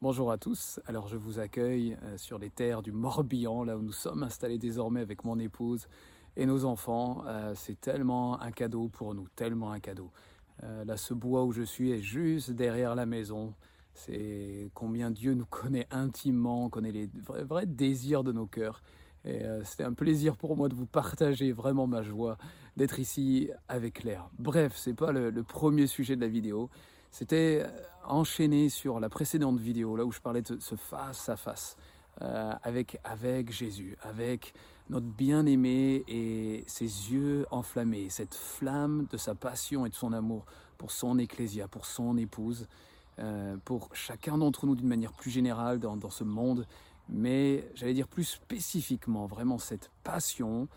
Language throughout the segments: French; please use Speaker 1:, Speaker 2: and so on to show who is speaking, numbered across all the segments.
Speaker 1: Bonjour à tous, alors je vous accueille euh, sur les terres du Morbihan, là où nous sommes installés désormais avec mon épouse et nos enfants. Euh, c'est tellement un cadeau pour nous, tellement un cadeau. Euh, là, ce bois où je suis est juste derrière la maison. C'est combien Dieu nous connaît intimement, connaît les vrais, désirs de nos cœurs. Et c'était un plaisir pour moi de vous partager vraiment ma joie d'être ici avec Claire. Bref, c'est pas le, le premier sujet de la vidéo. C'était euh, enchaîné sur la précédente vidéo, là où je parlais de ce face à face euh, avec, avec Jésus, avec notre bien-aimé et ses yeux enflammés, cette flamme de sa passion et de son amour pour son ecclésia, pour son épouse, euh, pour chacun d'entre nous d'une manière plus générale dans, ce monde, mais j'allais dire plus spécifiquement, vraiment cette passion,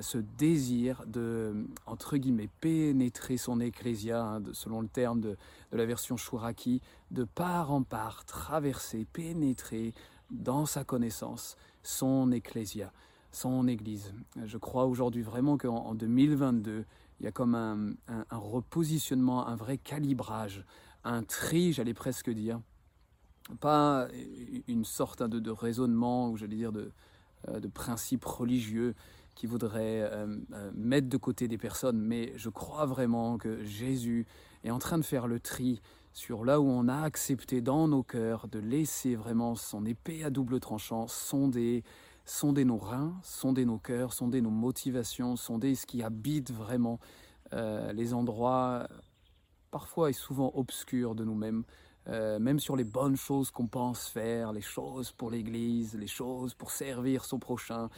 Speaker 1: ce désir de, entre guillemets, pénétrer son ecclésia, hein, selon le terme de, la version Shuraki, de part en part, traverser, pénétrer dans sa connaissance son ecclésia, son église. Je crois aujourd'hui vraiment qu'en 2022, il y a comme un, repositionnement, un vrai calibrage, un tri, j'allais presque dire, pas une sorte de, de raisonnement, ou j'allais dire de, euh, de principes religieux, qui voudrait euh, euh, mettre de côté des personnes, mais je crois vraiment que Jésus est en train de faire le tri sur là où on a accepté dans nos cœurs de laisser vraiment son épée à double tranchant sonder, sonder nos reins, sonder nos cœurs, sonder nos motivations, sonder ce qui habite vraiment euh, les endroits parfois et souvent obscurs de nous-mêmes, même sur les bonnes choses qu'on pense faire, les choses pour l'Église, les choses pour servir son prochain,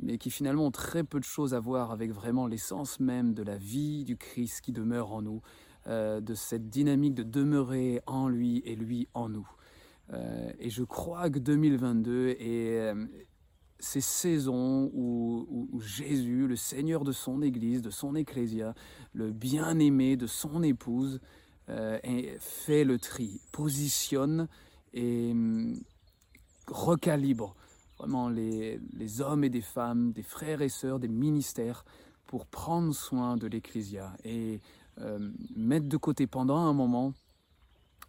Speaker 1: mais qui finalement ont très peu de choses à voir avec vraiment l'essence même de la vie du Christ qui demeure en nous, euh, de cette dynamique de demeurer en lui et lui en nous. Euh, et je crois que 2022 est euh, ces saisons où, Jésus, le Seigneur de son Église, de son Ecclésia, le bien-aimé de son épouse, fait le tri, positionne et hum, recalibre vraiment les, hommes et des femmes, des frères et sœurs, des ministères, pour prendre soin de l'Ecclésia et euh, mettre de côté pendant un moment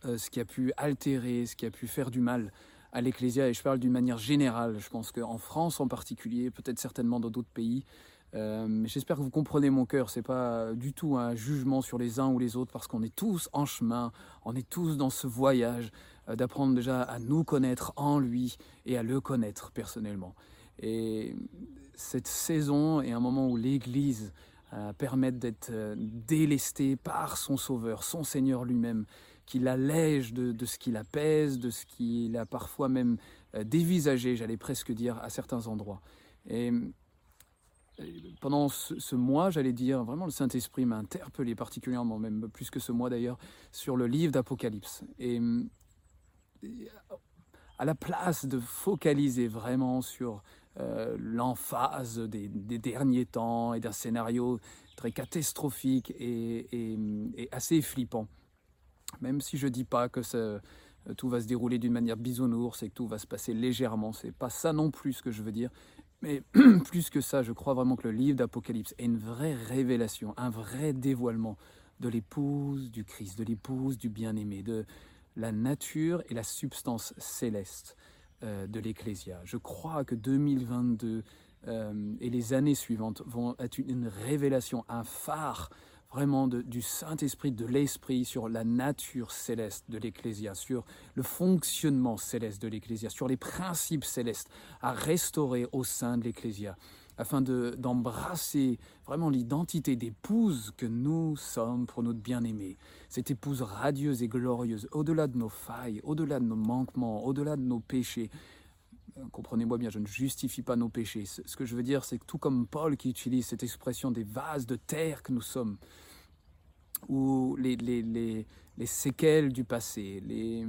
Speaker 1: euh, ce qui a pu altérer, ce qui a pu faire du mal à l'Ecclésia. Et je parle d'une manière générale. Je pense qu'en France en particulier, peut-être certainement dans d'autres pays, euh, J'espère que vous comprenez mon cœur. C'est pas du tout un jugement sur les uns ou les autres, parce qu'on est tous en chemin, on est tous dans ce voyage euh, d'apprendre déjà à nous connaître en lui et à le connaître personnellement. Et cette saison est un moment où l'Église euh, permet d'être euh, délestée par son Sauveur, son Seigneur lui-même, qui l'allège de, de, ce qui la de ce qu'il a parfois même dévisagé, j'allais presque dire, à certains endroits. Et pendant ce, mois, j'allais dire, vraiment le Saint-Esprit m'a interpellé particulièrement, même plus que ce mois d'ailleurs, sur le livre d'Apocalypse. Et à la place de focaliser vraiment sur euh, l'emphase des, derniers temps et d'un scénario très catastrophique et, assez flippant, même si je ne dis pas que tout va se dérouler d'une manière bisounours et que tout va se passer légèrement, c'est pas ça non plus ce que je veux dire, mais plus que ça, je crois vraiment que le livre d'Apocalypse est une vraie révélation, un vrai dévoilement de l'épouse du Christ, de l'épouse du bien-aimé, de la nature et la substance céleste euh, de l'Ecclésia. Je crois que 2022 euh, et les années suivantes vont être une révélation, un phare vraiment du Saint-Esprit, de l'Esprit sur la nature céleste de l'Ecclésia, sur le fonctionnement céleste de l'Ecclésia, sur les principes célestes à restaurer au sein de l'Ecclésia, afin d'embrasser vraiment l'identité d'épouse que nous sommes pour notre bien-aimé. Cette épouse radieuse et glorieuse, au-delà de nos failles, au-delà de nos manquements, au-delà de nos péchés, comprenez-moi bien, je ne justifie pas nos péchés. Ce que je veux dire, c'est que tout comme Paul qui utilise cette expression des vases de terre que nous sommes, ou les, les, les, les séquelles du passé, les,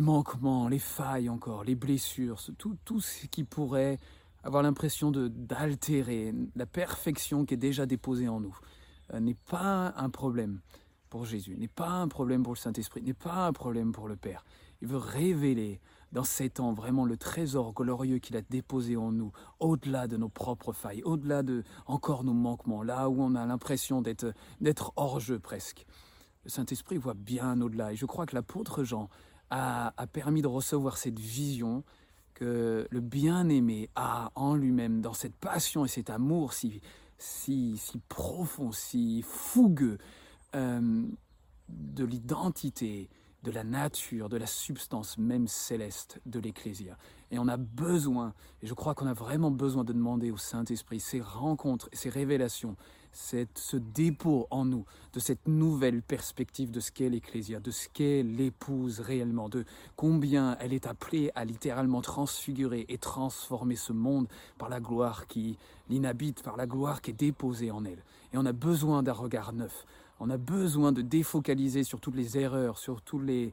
Speaker 1: manquements, les failles encore, les blessures, tout, tout ce qui pourrait avoir l'impression d'altérer la perfection qui est déjà déposée en nous, euh, n'est pas un problème pour Jésus, n'est pas un problème pour le Saint-Esprit, n'est pas un problème pour le Père. Il veut révéler dans ces temps vraiment le trésor glorieux qu'il a déposé en nous, au-delà de nos propres failles, au-delà de encore nos manquements, là où on a l'impression d'être hors jeu presque. Le Saint-Esprit voit bien au-delà et je crois que l'apôtre Jean a, permis de recevoir cette vision que le bien-aimé a en lui-même, dans cette passion et cet amour si, si, si profond, si fougueux euh, de l'identité, de la nature, de la substance même céleste de l'Ecclésia. Et on a besoin, et je crois qu'on a vraiment besoin de demander au Saint-Esprit ces rencontres, ces révélations, cette, ce dépôt en nous de cette nouvelle perspective de ce qu'est l'Ecclésia, de ce qu'est l'épouse réellement, de combien elle est appelée à littéralement transfigurer et transformer ce monde par la gloire qui l'inhabite, par la gloire qui est déposée en elle. Et on a besoin d'un regard neuf. On a besoin de défocaliser sur toutes les erreurs, sur tous les,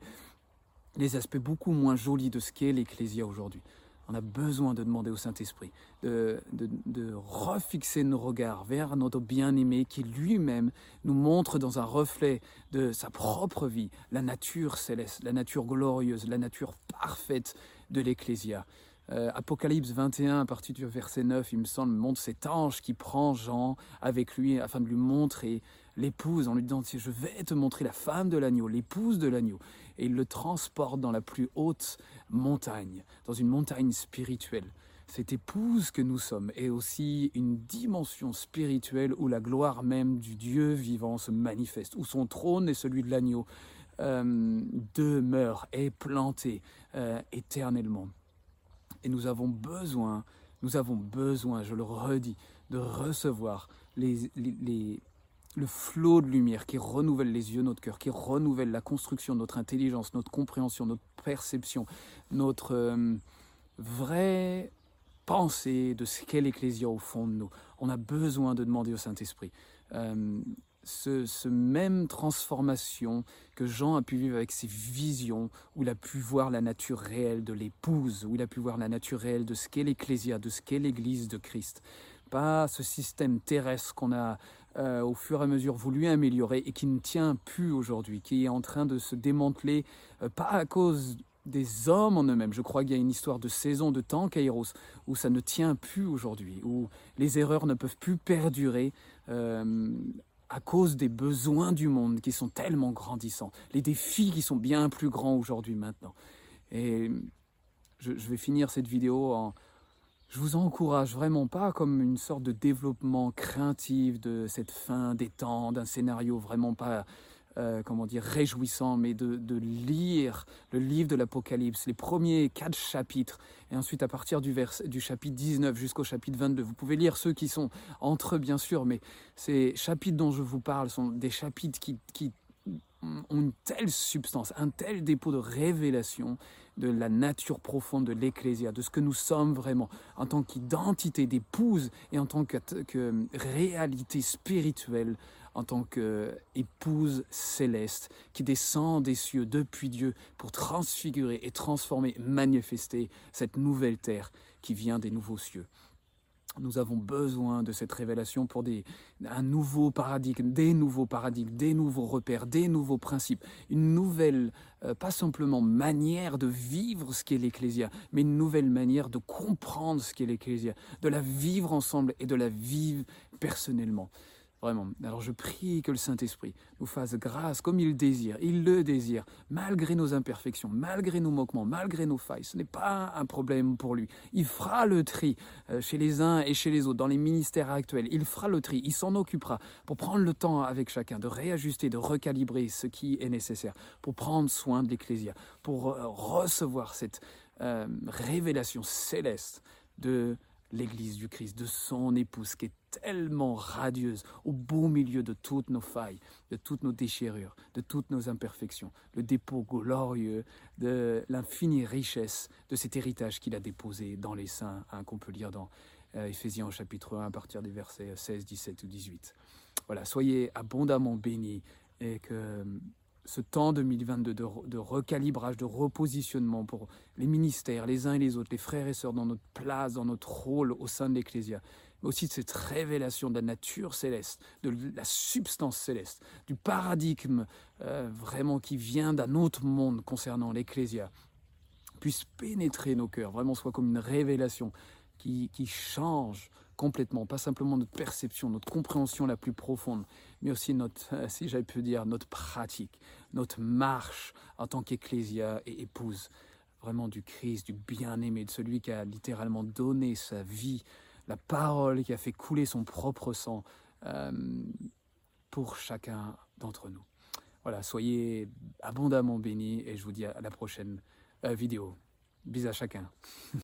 Speaker 1: les aspects beaucoup moins jolis de ce qu'est l'Ecclésia aujourd'hui. On a besoin de demander au Saint-Esprit de, de, de, refixer nos regards vers notre bien-aimé qui lui-même nous montre dans un reflet de sa propre vie la nature céleste, la nature glorieuse, la nature parfaite de l'Ecclésia. Euh, Apocalypse 21, à partir du verset 9, il me semble, montre cet ange qui prend Jean avec lui afin de lui montrer l'épouse en lui disant Je vais te montrer la femme de l'agneau, l'épouse de l'agneau. Et il le transporte dans la plus haute montagne, dans une montagne spirituelle. Cette épouse que nous sommes est aussi une dimension spirituelle où la gloire même du Dieu vivant se manifeste, où son trône et celui de l'agneau euh, demeurent et plantés euh, éternellement. Et nous avons besoin, nous avons besoin, je le redis, de recevoir les, le flot de lumière qui renouvelle les yeux notre cœur, qui renouvelle la construction de notre intelligence, notre compréhension, notre perception, notre euh, vraie pensée de ce qu'est l'Ecclésia au fond de nous. On a besoin de demander au Saint-Esprit. Euh, ce, même transformation que Jean a pu vivre avec ses visions, où il a pu voir la nature réelle de l'épouse, où il a pu voir la nature réelle de ce qu'est l'Ecclésia, de ce qu'est l'Église de Christ. Pas ce système terrestre qu'on a euh, au fur et à mesure voulu améliorer et qui ne tient plus aujourd'hui, qui est en train de se démanteler, euh, pas à cause des hommes en eux-mêmes. Je crois qu'il y a une histoire de saison, de temps, Kairos, où ça ne tient plus aujourd'hui, où les erreurs ne peuvent plus perdurer. Euh, à cause des besoins du monde qui sont tellement grandissants, les défis qui sont bien plus grands aujourd'hui maintenant. Et je, vais finir cette vidéo en... Je vous encourage vraiment pas comme une sorte de développement craintif de cette fin des temps, d'un scénario vraiment pas euh, comment dire, réjouissant, mais de, lire le livre de l'Apocalypse, les premiers quatre chapitres, et ensuite à partir du, chapitre 19 jusqu'au chapitre 22. Vous pouvez lire ceux qui sont entre eux, bien sûr, mais ces chapitres dont je vous parle sont des chapitres qui ont une telle substance, un tel dépôt de révélation de la nature profonde de l'Ecclésia, de ce que nous sommes vraiment en tant qu'identité d'épouse et en tant que, que réalité spirituelle en tant qu'épouse céleste qui descend des cieux depuis Dieu pour transfigurer et transformer, manifester cette nouvelle terre qui vient des nouveaux cieux. Nous avons besoin de cette révélation pour des, un nouveau paradigme, des nouveaux paradigmes, des nouveaux repères, des nouveaux principes, une nouvelle, euh, pas simplement manière de vivre ce qu'est l'Ecclésia, mais une nouvelle manière de comprendre ce qu'est l'Ecclésia, de la vivre ensemble et de la vivre personnellement. Vraiment. Alors je prie que le Saint-Esprit nous fasse grâce comme il désire. Il le désire, malgré nos imperfections, malgré nos moquements, malgré nos failles. Ce n'est pas un problème pour lui. Il fera le tri euh, chez les uns et chez les autres, dans les ministères actuels. Il fera le tri. Il s'en occupera pour prendre le temps avec chacun de réajuster, de recalibrer ce qui est nécessaire, pour prendre soin de l'Ecclésia, pour euh, recevoir cette euh, révélation céleste de l'Église du Christ, de son épouse qui est tellement radieuse au beau milieu de toutes nos failles, de toutes nos déchirures, de toutes nos imperfections, le dépôt glorieux de l'infinie richesse de cet héritage qu'il a déposé dans les saints, hein, qu'on peut lire dans euh, Éphésiens chapitre 1 à partir des versets 16, 17 ou 18. Voilà, soyez abondamment bénis et que ce temps 2022 de, de, recalibrage, de repositionnement pour les ministères, les uns et les autres, les frères et sœurs dans notre place, dans notre rôle au sein de l'Ecclésia, mais aussi de cette révélation de la nature céleste, de la substance céleste, du paradigme euh, vraiment qui vient d'un autre monde concernant l'Ecclésia, puisse pénétrer nos cœurs, vraiment soit comme une révélation qui, qui change complètement, pas simplement notre perception, notre compréhension la plus profonde, mais aussi notre, si j'avais pu dire, notre pratique, notre marche en tant qu'ecclésia et épouse, vraiment du Christ, du bien-aimé, de celui qui a littéralement donné sa vie, la parole qui a fait couler son propre sang euh, pour chacun d'entre nous. Voilà, soyez abondamment bénis et je vous dis à la prochaine euh, vidéo. Bis à chacun.